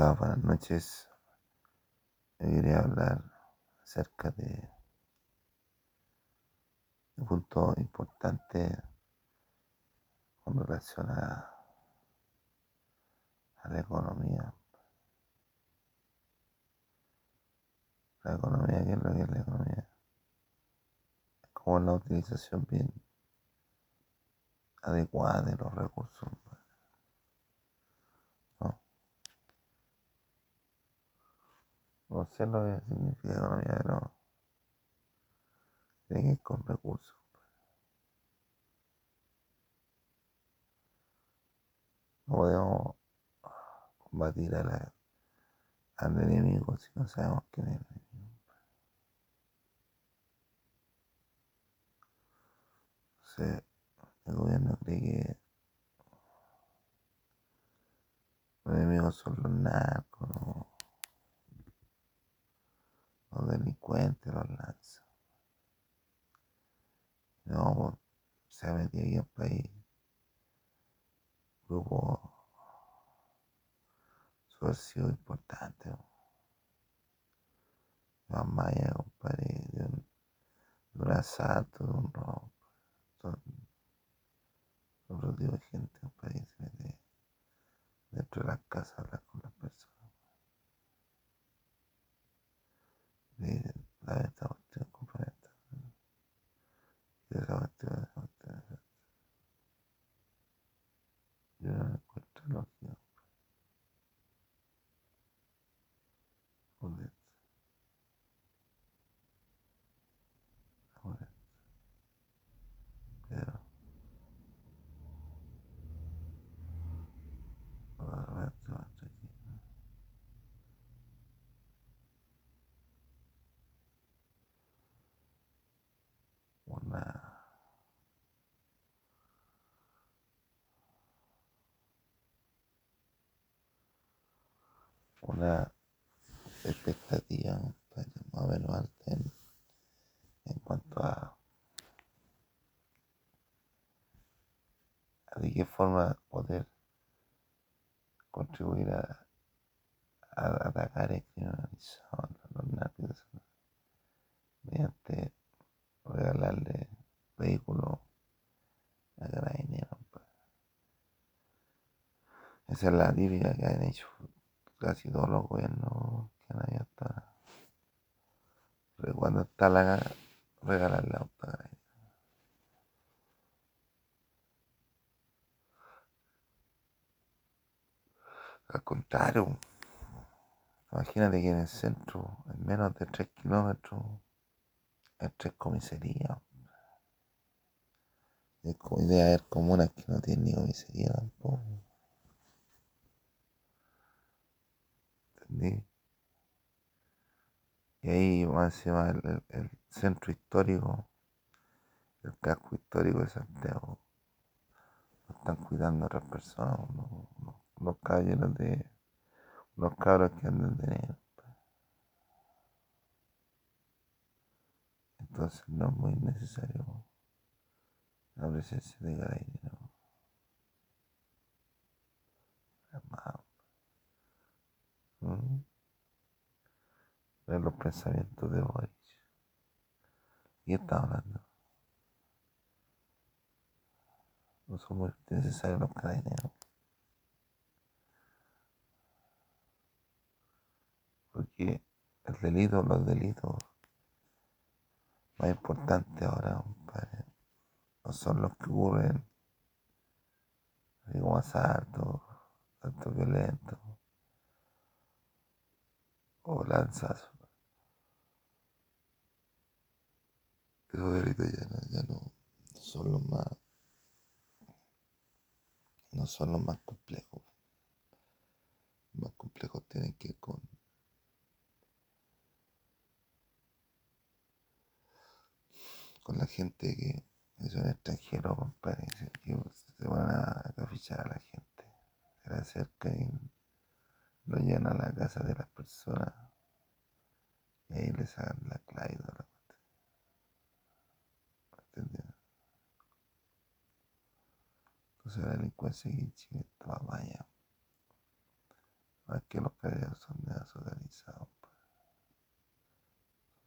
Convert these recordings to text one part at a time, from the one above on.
Hola, buenas noches. Yo quería hablar acerca de un punto importante con relación a, a la economía. La economía, ¿qué es lo que es la economía? Es como la utilización bien adecuada de los recursos. No sé lo que significa economía, pero tiene que ir con recursos. No podemos combatir a la- al enemigo si no sabemos quién es el enemigo. El gobierno cree que los enemigos son los narcos. Los delincuentes, los lanzas. No, se ha metido aquí el país grupos. ¿no? Van más allá, compadre, de un, de un asalto, de un robo. Son otro tipo de gente, compadre, que se mete dentro de las casas a hablar con las personas. Le dicen, dame esta cuestión, compra esta. Y esa cuestión, esa cuestión, esa cuestión. Yo no le encuentro lógica. Joder. Joder. Pero, ahora esto va a estar aquí. Una, una expectativa, compadre, más o menos alta en, en cuanto a, de qué forma poder contribuir a, a atacar crimen organizado, a los narcos, mediante regalarle vehículos a carabineros. Esa es la típica que han hecho casi todos los gobiernos hasta pero cuando está la gana, regalarle a carabineros. Al contrario, imagínate que en el centro, en menos de 3 kilómetros, hay tres comisarías. Y idea haber comunas que no tienen ni comisaría tampoco. ¿Entendí? Y ahí más encima el, el- centro histórico, el casco histórico de Santiago, están cuidando otras personas, unos, caballeros de, unos cabros que andan de negro. Entonces no es muy necesario la presencia de carabineros. armados. ¿Mm? Ver los pensamientos de Boris. ¿Y está hablando? No son muy necesarios los carabineros. Porque el delito, los delitos más importantes ahora, compadre, no son los que ocurren como asaltos, actos violentos o lanzazos. Ya no, ya son los más, no son los más complejos. Más complejos tienen que ver con con la gente que que son extranjeros, compadre, que se, van a, fichar a la gente. Se le acercan y lo llevan a la casa de las personas y ahí les sacan la clave ¿Entendieron? Entonces la delincuencia en Chile allá. Más que los peleas son desorganizados, pues.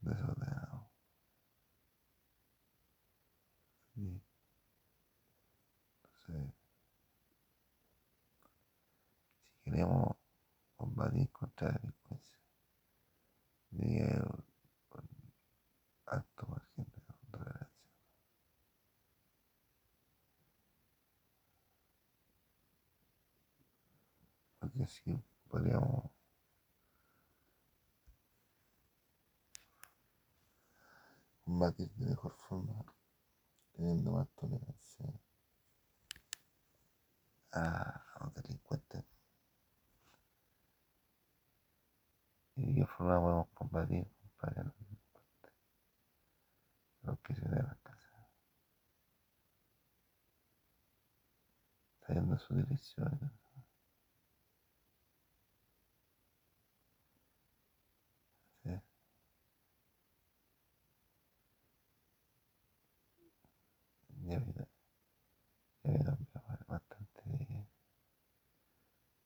desordenados. Sí. Entonces, si queremos combatir contra la delincuencia, un acto margen de tolerancia. Así podríamos combatir de mejor forma, teniendo más tolerancia a los delincuentes. ¿Y de qué forma podemos combatir, compadre, a los delincuentes? Los que se de la casa. Saliendo su dirección. Sí. Ya vida, ya vida bastante de,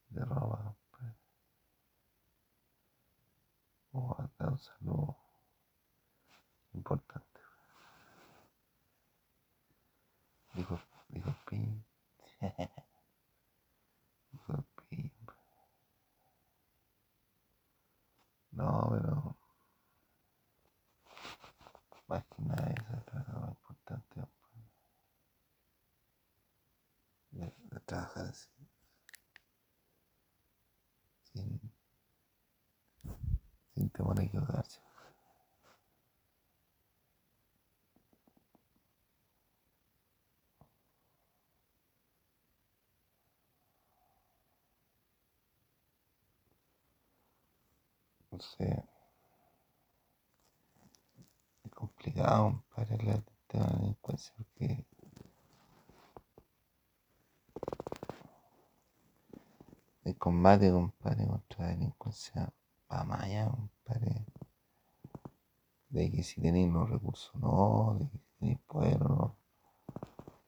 de roba, pues. O a causa lo importante. Dijo, dijo Pin. dijo Pin. No, pero más que nada eso es lo importante de, de trabajar así. Sin, sin temor a equivocarse. Entonces, es complicado para la delincuencia porque el combate, compadre, contra la delincuencia va más allá, de que si tenéis los recursos no, de que si tenéis poder o no.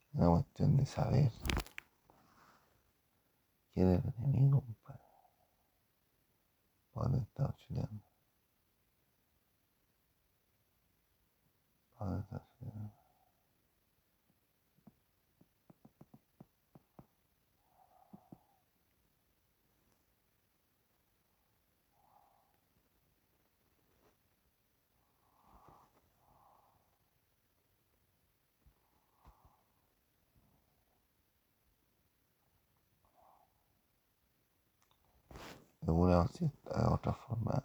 Es una cuestión de saber quién es el enemigo, compadre, para el Estado chileno. Para el Estado chileno. De una cierta otra forma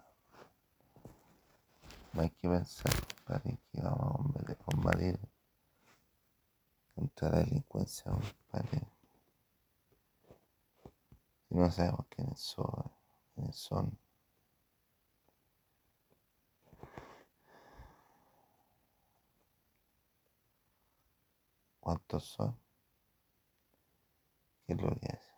no hay que pensar compadre, que vamos a combatir, combatir contra la delincuencia compadre. si no sabemos quiénes son, quiénes son. cuántos son, qué es lo que hacen.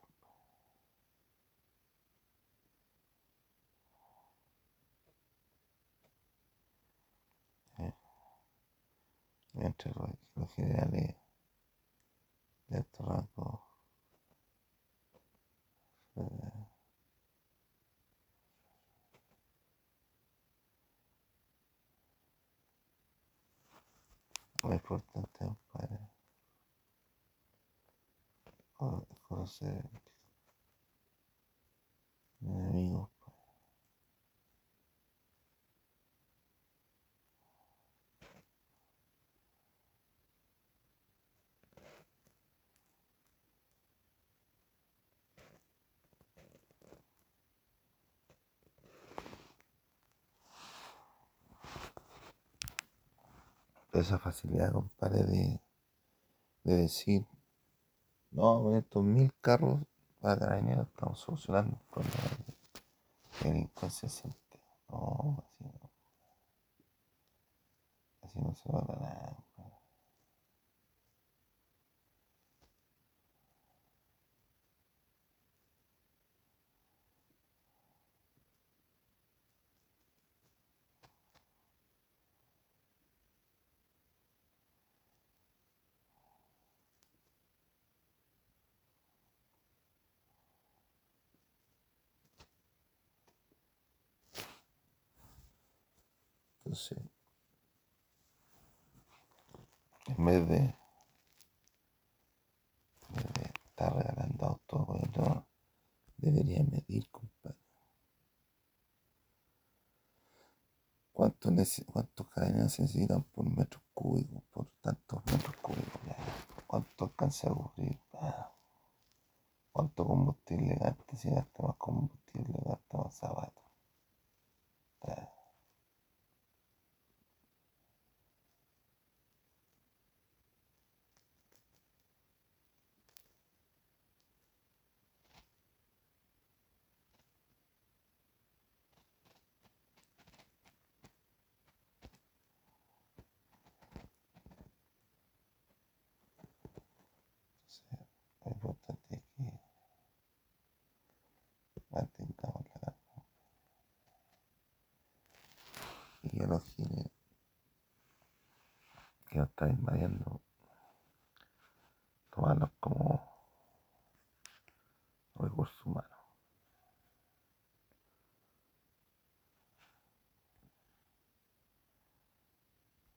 Mientras los, los generales de alto rango eh, lo importante para conocer enemigos esa facilidad, compadre, de, de decir, no, estos mil carros para carabineros estamos solucionando el problema de delincuencia. No, así no. Así no se va a nada. Entonces, en vez de, en vez de estar regalando autos, bueno, debería medir, compadre. ¿Cuánto ¿Cuántos carabineros necesitan por metro cúbico? Por tantos metros cúbicos. ¿Cuánto alcanza a cubrir? Ah. ¿Cuánto combustible gasta? Si gasta más combustible, gasta más zapatos. Ah. Sí, Lo importante es que mantengamos la calma los giles que nos están invadiendo, tomarlos como